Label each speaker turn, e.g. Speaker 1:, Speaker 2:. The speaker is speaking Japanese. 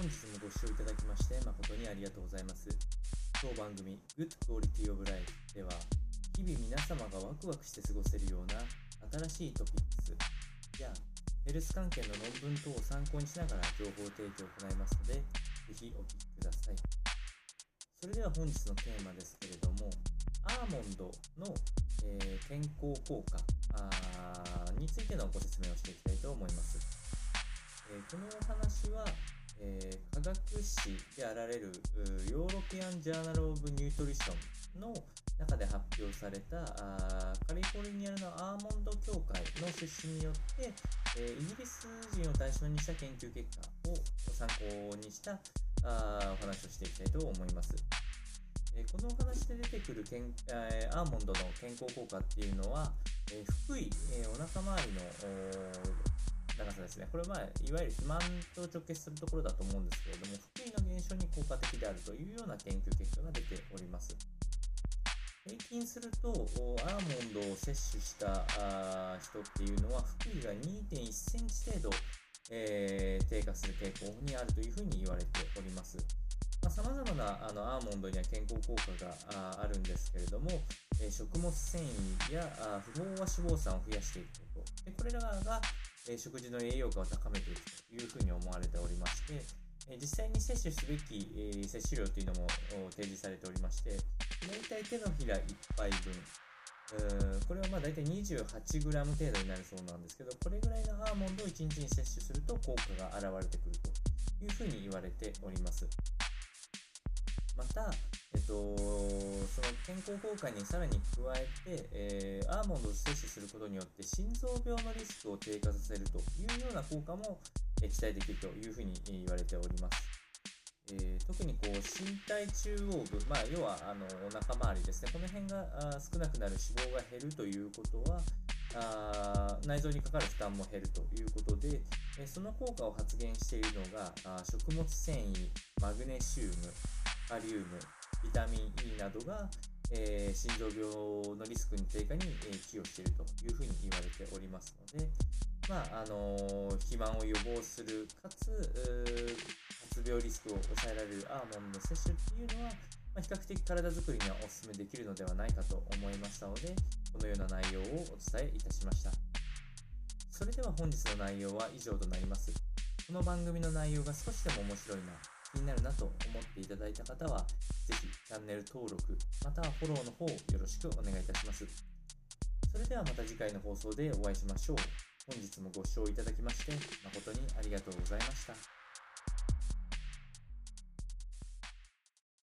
Speaker 1: 本日もご視聴いただきまして誠にありがとうございます。当番組 Good Quality of Life では日々皆様がワクワクして過ごせるような新しいトピックスやヘルス関係の論文等を参考にしながら情報提供を行いますので、ぜひお聞きください。それでは本日のテーマですけれども、アーモンドの、えー、健康効果についてのご説明をしていきたいと思います。えー、このお話は、えー、科学誌であられる European Journal of Nutrition の中で発表されたあカリフォルニアのアーモンド協会の出資によって、えー、イギリス人を対象にした研究結果を参考にしたあお話をしていきたいと思います。えー、このお話で出てくるけん、えー、アーモンドの健康効果っていうのは、え福井、えお腹周りのですね。これは、まあ、いわゆる肥満と直結するところだと思うんですけれども、腹囲の減少に効果的であるというような研究結果が出ております。平均すると、アーモンドを摂取した人っていうのは、腹囲が2.1センチ程度、えー、低下する傾向にあるというふうに言われております。さまざ、まなあのアーモンドには健康効果があるんですけれども、えー、食物繊維や不飽和脂肪酸を増やしていくことでこれらがえ食事の栄養価を高めていくというふうに思われておりまして、え実際に摂取すべき、え摂取量というのも提示されておりまして、大体手のひら1杯分、これはまあ大体 28g 程度になるそうなんですけど、これぐらいのアーモンドを1日に摂取すると効果が現れてくるというふうに言われております。また、えっと、健康効果にさらに加えて、えー、アーモンドを摂取することによって心臓病のリスクを低下させるというような効果も、え、期待できるというふうに言われております。えー、特にこう身体中央部、まあ、要はあのお腹周りですね、この辺が少なくなる脂肪が減るということは、あ内臓にかかる負担も減るということで、えその効果を発現しているのがあ食物繊維、マグネシウム、カリウム、ビタミン E などが、えー、心臓病のリスクに低下に、え、寄与しているというふうに言われておりますので、まああの、肥満を予防するかつ発病リスクを抑えられるアーモンド摂取っていうのは、まあ、比較的体づくりにはお勧めできるのではないかと思いましたのでこのような内容をお伝えいたしました。それでは本日の内容は以上となります。この番組の内容が少しでも面白いな気になるなと思っていただいた方は、ぜひチャンネル登録、またはフォローの方よろしくお願いいたします。それではまた次回の放送でお会いしましょう。本日もご視聴いただきまして誠にありがとうございました。